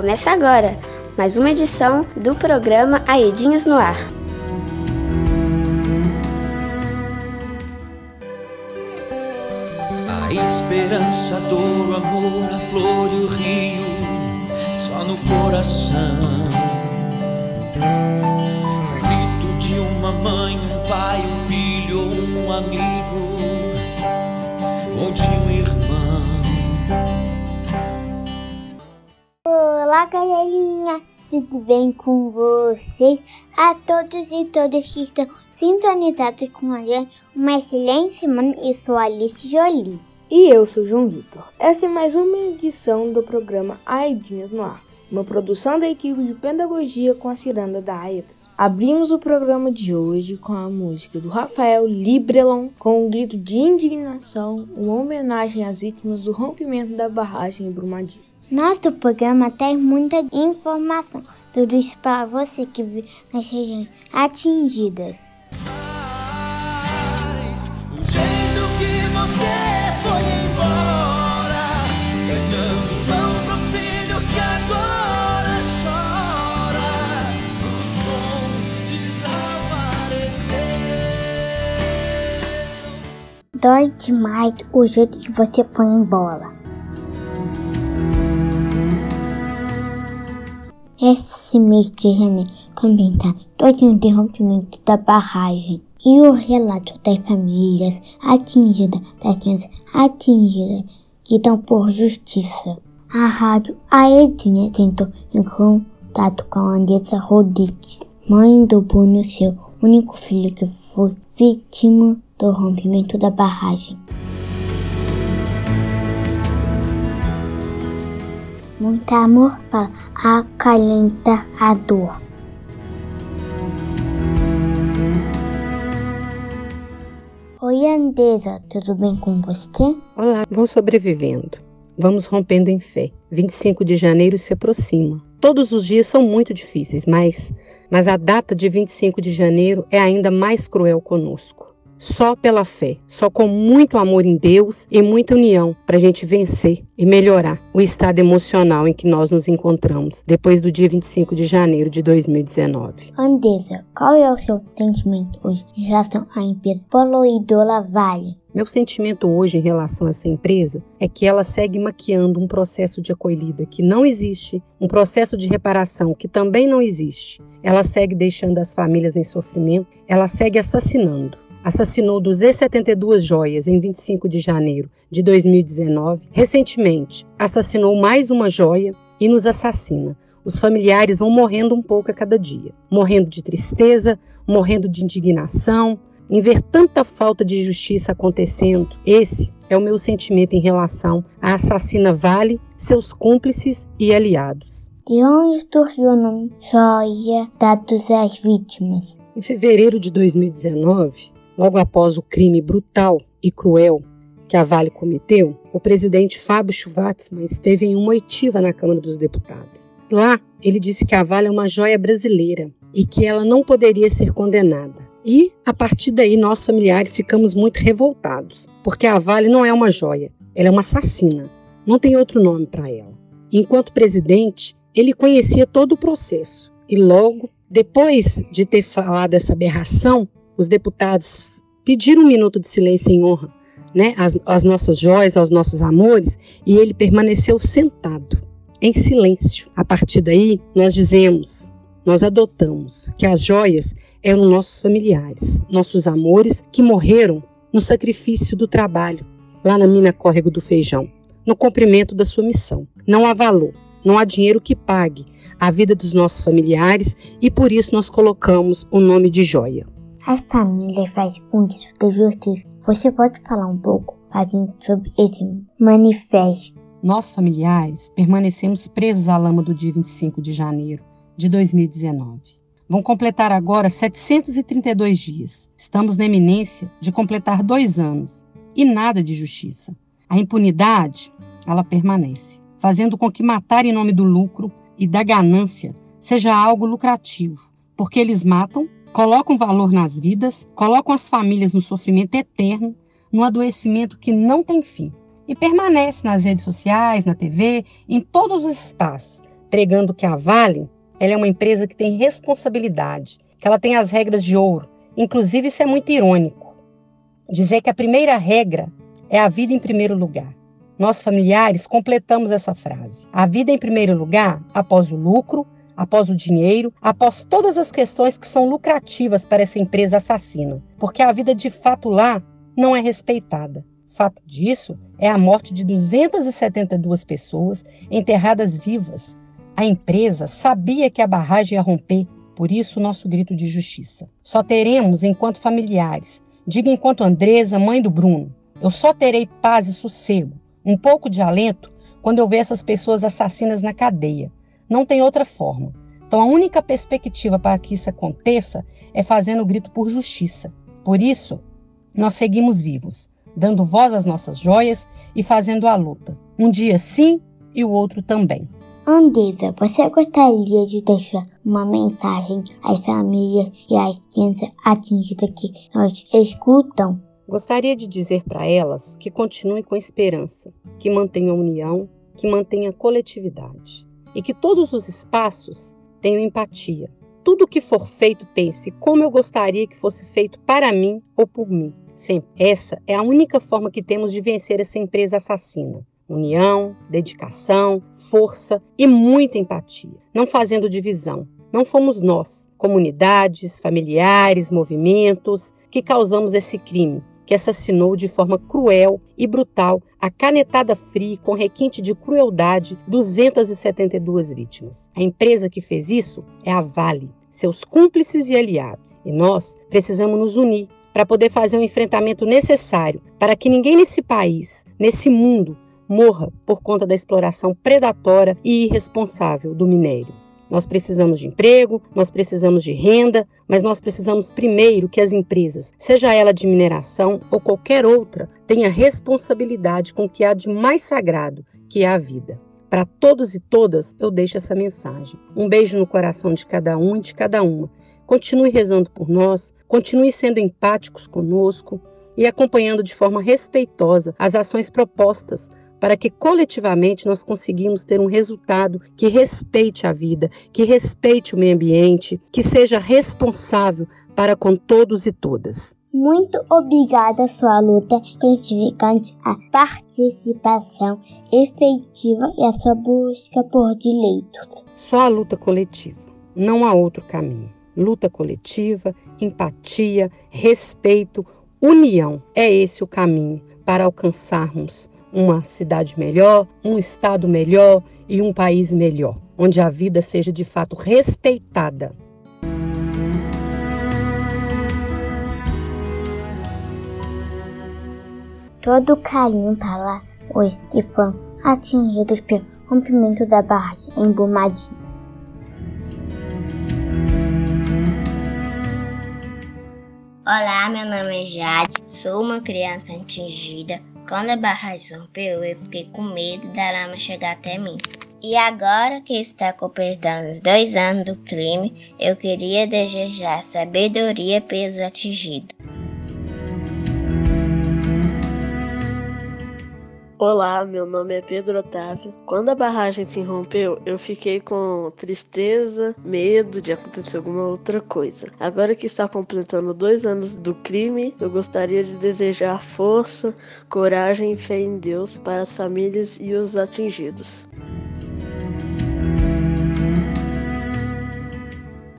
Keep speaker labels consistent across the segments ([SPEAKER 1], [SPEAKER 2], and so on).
[SPEAKER 1] Começa agora mais uma edição do programa Aedinhos no Ar.
[SPEAKER 2] A esperança, a dor, o amor, a flor e o rio, só no coração. O grito de uma mãe, um pai, um filho, um amigo,
[SPEAKER 3] Olá, galerinha! Tudo bem com vocês? A todos e todas que estão sintonizados com a gente, uma excelente semana. Eu sou Alice Jolie.
[SPEAKER 4] E eu sou João Vitor. Essa é mais uma edição do programa Aedinhas no Ar, uma produção da equipe de pedagogia com a ciranda da Aedas. Abrimos o programa de hoje com a música do Rafael Librelon, com um grito de indignação, uma homenagem às vítimas do rompimento da barragem em Brumadinho.
[SPEAKER 3] Nosso programa tem muita informação, tudo isso para você que vive nas regiões atingidas.
[SPEAKER 2] Mas o jeito que você foi embora, ganhando pão pro filho que agora chora, o som desapareceu.
[SPEAKER 3] Dói demais o jeito que você foi embora. Esse mês de janeiro tá todo o interrompimento da barragem e o relato das famílias atingidas, das crianças atingidas que estão por justiça. A rádio Aedinha tentou em contato com a Andressa Rodrigues, mãe do Bruno, seu único filho que foi vítima do rompimento da barragem. Muito amor para acalentar a dor. Oi, Andresa, tudo bem com você?
[SPEAKER 5] Olá, vamos sobrevivendo. Vamos rompendo em fé. 25 de janeiro se aproxima. Todos os dias são muito difíceis, mas, mas a data de 25 de janeiro é ainda mais cruel conosco. Só pela fé, só com muito amor em Deus e muita união para a gente vencer e melhorar o estado emocional em que nós nos encontramos depois do dia 25 de janeiro de 2019.
[SPEAKER 3] Andresa, qual é o seu sentimento hoje em relação à empresa poluidora Vale?
[SPEAKER 5] Meu sentimento hoje em relação a essa empresa é que ela segue maquiando um processo de acolhida que não existe, um processo de reparação que também não existe. Ela segue deixando as famílias em sofrimento, ela segue assassinando. Assassinou 272 joias em 25 de janeiro de 2019. Recentemente, assassinou mais uma joia e nos assassina. Os familiares vão morrendo um pouco a cada dia, morrendo de tristeza, morrendo de indignação, em ver tanta falta de justiça acontecendo. Esse é o meu sentimento em relação à assassina Vale, seus cúmplices e aliados.
[SPEAKER 3] De onde surgiu o nome Joia dados às vítimas?
[SPEAKER 5] Em fevereiro de 2019, logo após o crime brutal e cruel que a Vale cometeu, o presidente Fábio Schwartzman esteve em uma oitiva na Câmara dos Deputados. Lá, ele disse que a Vale é uma joia brasileira e que ela não poderia ser condenada. E, a partir daí, nós familiares ficamos muito revoltados, porque a Vale não é uma joia, ela é uma assassina. Não tem outro nome para ela. Enquanto presidente, ele conhecia todo o processo e logo, depois de ter falado essa aberração, os deputados pediram um minuto de silêncio em honra né, às, às nossas joias, aos nossos amores, e ele permaneceu sentado, em silêncio. A partir daí, nós dizemos, nós adotamos que as joias eram nossos familiares, nossos amores que morreram no sacrifício do trabalho, lá na mina Córrego do Feijão, no cumprimento da sua missão. Não há valor, não há dinheiro que pague a vida dos nossos familiares e por isso nós colocamos o nome de joia.
[SPEAKER 3] A família faz muito de justiça. Você pode falar um pouco para gente sobre esse manifesto?
[SPEAKER 5] Nós, familiares, permanecemos presos à lama do dia 25 de janeiro de 2019. Vão completar agora 732 dias. Estamos na eminência de completar dois anos e nada de justiça. A impunidade, ela permanece, fazendo com que matar em nome do lucro e da ganância seja algo lucrativo, porque eles matam, colocam valor nas vidas, colocam as famílias no sofrimento eterno, no adoecimento que não tem fim. E permanece nas redes sociais, na TV, em todos os espaços, pregando que a Vale ela é uma empresa que tem responsabilidade, que ela tem as regras de ouro. Inclusive, isso é muito irônico. Dizer que a primeira regra é a vida em primeiro lugar. Nós, familiares, completamos essa frase. A vida em primeiro lugar, após o lucro, após o dinheiro, após todas as questões que são lucrativas para essa empresa assassina, porque a vida de fato lá não é respeitada. Fato disso é a morte de 272 pessoas enterradas vivas. A empresa sabia que a barragem ia romper, por isso nosso grito de justiça. Só teremos enquanto familiares, diga enquanto Andresa, mãe do Bruno, eu só terei paz e sossego, um pouco de alento, quando eu ver essas pessoas assassinas na cadeia, não tem outra forma. Então, a única perspectiva para que isso aconteça é fazendo o grito por justiça. Por isso, nós seguimos vivos, dando voz às nossas joias e fazendo a luta. Um dia sim e o outro também.
[SPEAKER 3] Andesa, você gostaria de deixar uma mensagem às famílias e às crianças atingidas que nós escutam?
[SPEAKER 5] Gostaria de dizer para elas que continuem com esperança, que mantenham união, que mantenham coletividade e que todos os espaços tenham empatia. Tudo que for feito, pense como eu gostaria que fosse feito para mim ou por mim. Sempre. Essa é a única forma que temos de vencer essa empresa assassina. União, dedicação, força e muita empatia, não fazendo divisão. Não fomos nós, comunidades, familiares, movimentos, que causamos esse crime que assassinou de forma cruel e brutal, a canetada fria com requinte de crueldade, 272 vítimas. A empresa que fez isso é a Vale, seus cúmplices e aliados. E nós precisamos nos unir para poder fazer o um enfrentamento necessário para que ninguém nesse país, nesse mundo, morra por conta da exploração predatória e irresponsável do minério. Nós precisamos de emprego, nós precisamos de renda, mas nós precisamos primeiro que as empresas, seja ela de mineração ou qualquer outra, tenha responsabilidade com o que há de mais sagrado, que é a vida. Para todos e todas, eu deixo essa mensagem. Um beijo no coração de cada um e de cada uma. Continue rezando por nós, continue sendo empáticos conosco e acompanhando de forma respeitosa as ações propostas para que coletivamente nós conseguimos ter um resultado que respeite a vida, que respeite o meio ambiente, que seja responsável para com todos e todas.
[SPEAKER 3] Muito obrigada sua luta gratificante, a participação efetiva e a sua busca por direitos.
[SPEAKER 5] Só a luta coletiva, não há outro caminho. Luta coletiva, empatia, respeito, união é esse o caminho para alcançarmos uma cidade melhor, um estado melhor e um país melhor, onde a vida seja de fato respeitada.
[SPEAKER 3] Todo carinho para os que foram atingidos pelo rompimento da barragem em Brumadinho.
[SPEAKER 6] Olá, meu nome é Jade, sou uma criança atingida quando a barragem rompeu, eu fiquei com medo da lama chegar até mim. E agora que está completando os dois anos do crime, eu queria desejar sabedoria pelos atingidos.
[SPEAKER 7] Olá, meu nome é Pedro Otávio. Quando a barragem se rompeu, eu fiquei com tristeza, medo de acontecer alguma outra coisa. Agora que está completando dois anos do crime, eu gostaria de desejar força, coragem e fé em Deus para as famílias e os atingidos.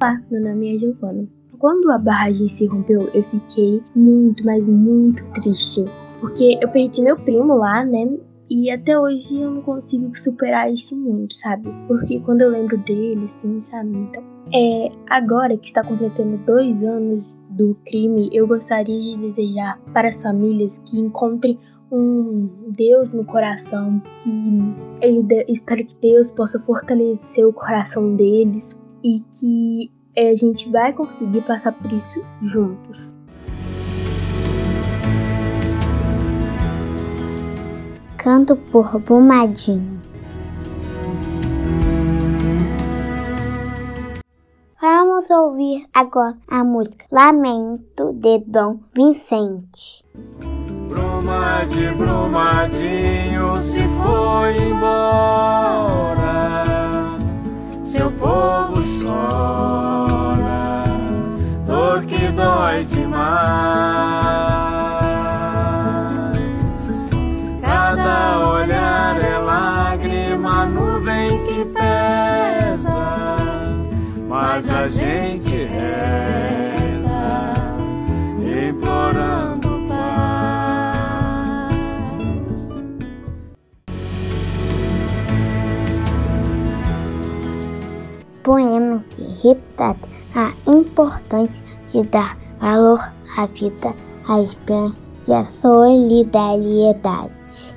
[SPEAKER 8] Olá, meu nome é Giovana. Quando a barragem se rompeu, eu fiquei muito, mas muito triste porque eu perdi meu primo lá, né? E até hoje eu não consigo superar isso muito, sabe? Porque quando eu lembro dele, sim, sabe? Então, é, agora que está completando dois anos do crime, eu gostaria de desejar para as famílias que encontrem um Deus no coração, que ele, espero que Deus possa fortalecer o coração deles e que é, a gente vai conseguir passar por isso juntos.
[SPEAKER 3] Canto por Bumadinho. Vamos ouvir agora a música Lamento de Dom Vicente.
[SPEAKER 9] Bruma de Brumadinho se foi embora seu povo chora, dor que dói demais. Lágrima, nuvem que pesa, mas a gente reza, implorando.
[SPEAKER 3] poema que retrata a importância de dar valor à vida, à esperança e à solidariedade.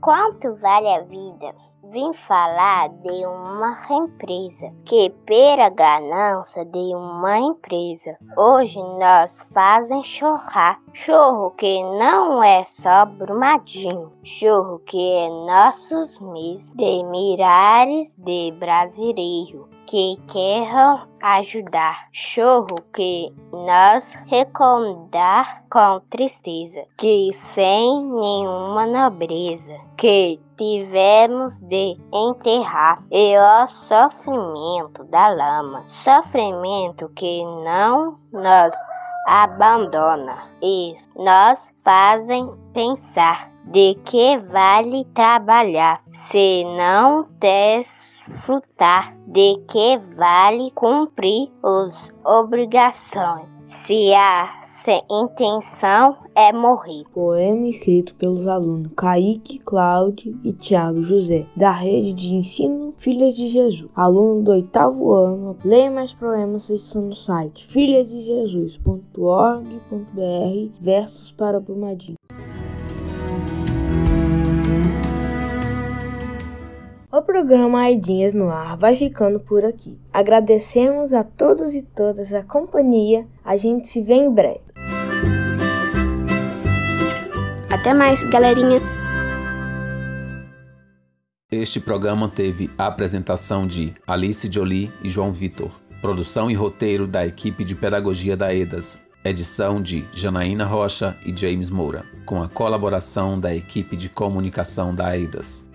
[SPEAKER 6] Quanto vale a vida? Vim falar de uma empresa que, pela ganância de uma empresa, hoje nós fazem chorar. Chorro que não é só Brumadinho, chorro que é nossos mês de milhares de brasileiros que queiram ajudar. Chorro que nós recomendar com tristeza, que sem nenhuma nobreza, que tivemos de enterrar, e o sofrimento da lama, sofrimento que não nos abandona e nos fazem pensar de que vale trabalhar se não desfrutar, de que vale cumprir as obrigações se a intenção é morrer.
[SPEAKER 4] Poema escrito pelos alunos Kaique, Cláudio e Tiago José, da rede de ensino Filhas de Jesus. Aluno do oitavo ano, leia mais poemas estão no site filhasdejesus.org.br versos para Brumadinho. O programa Aidinhas no Ar vai ficando por aqui. Agradecemos a todos e todas a companhia. A gente se vê em breve.
[SPEAKER 1] Até mais, galerinha!
[SPEAKER 10] Este programa teve a apresentação de Alice Jolie e João Vitor. Produção e roteiro da equipe de pedagogia da EDAS. Edição de Janaína Rocha e James Moura, com a colaboração da equipe de comunicação da EDAS.